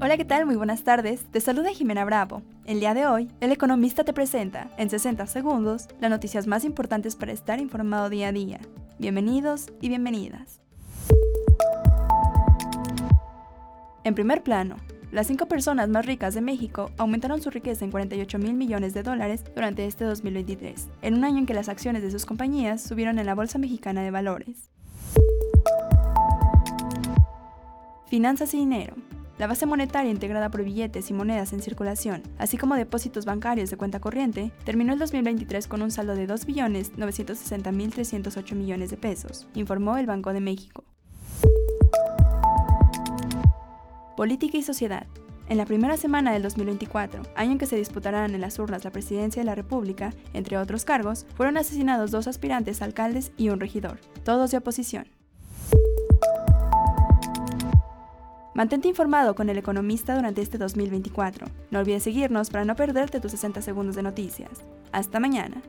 Hola, ¿qué tal? Muy buenas tardes. Te saluda Jimena Bravo. El día de hoy, El Economista te presenta, en 60 segundos, las noticias más importantes para estar informado día a día. Bienvenidos y bienvenidas. En primer plano, las cinco personas más ricas de México aumentaron su riqueza en 48 mil millones de dólares durante este 2023, en un año en que las acciones de sus compañías subieron en la Bolsa Mexicana de Valores. Finanzas y dinero. La base monetaria integrada por billetes y monedas en circulación, así como depósitos bancarios de cuenta corriente, terminó el 2023 con un saldo de 2.960.308 millones de pesos, informó el Banco de México. Política y sociedad. En la primera semana del 2024, año en que se disputarán en las urnas la presidencia de la República, entre otros cargos, fueron asesinados dos aspirantes alcaldes y un regidor, todos de oposición. Mantente informado con El Economista durante este 2024. No olvides seguirnos para no perderte tus 60 segundos de noticias. Hasta mañana.